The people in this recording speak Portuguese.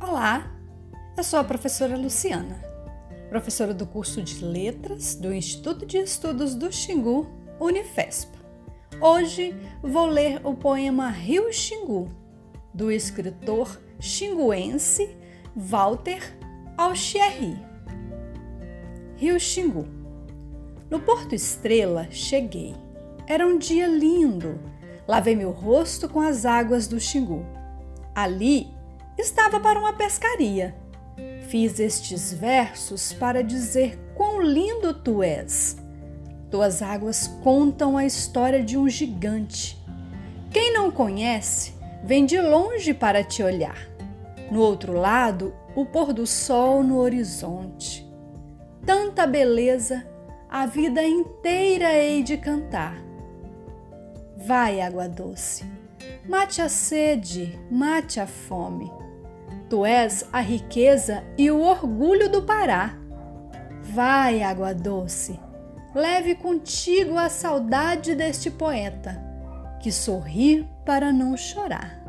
Olá, eu sou a professora Luciana, professora do curso de Letras do Instituto de Estudos do Xingu, Unifesp. Hoje vou ler o poema Rio Xingu, do escritor xinguense Walter Alchierry. Rio Xingu. No Porto Estrela cheguei. Era um dia lindo. Lavei meu rosto com as águas do Xingu. Ali estava para uma pescaria. Fiz estes versos para dizer quão lindo tu és. Tuas águas contam a história de um gigante. Quem não conhece, vem de longe para te olhar. No outro lado, o pôr do sol no horizonte. Tanta beleza, a vida inteira hei de cantar. Vai, água doce, mate a sede, mate a fome Tu és a riqueza e o orgulho do Pará. Vai, água doce, leve contigo a saudade deste poeta, que sorri para não chorar.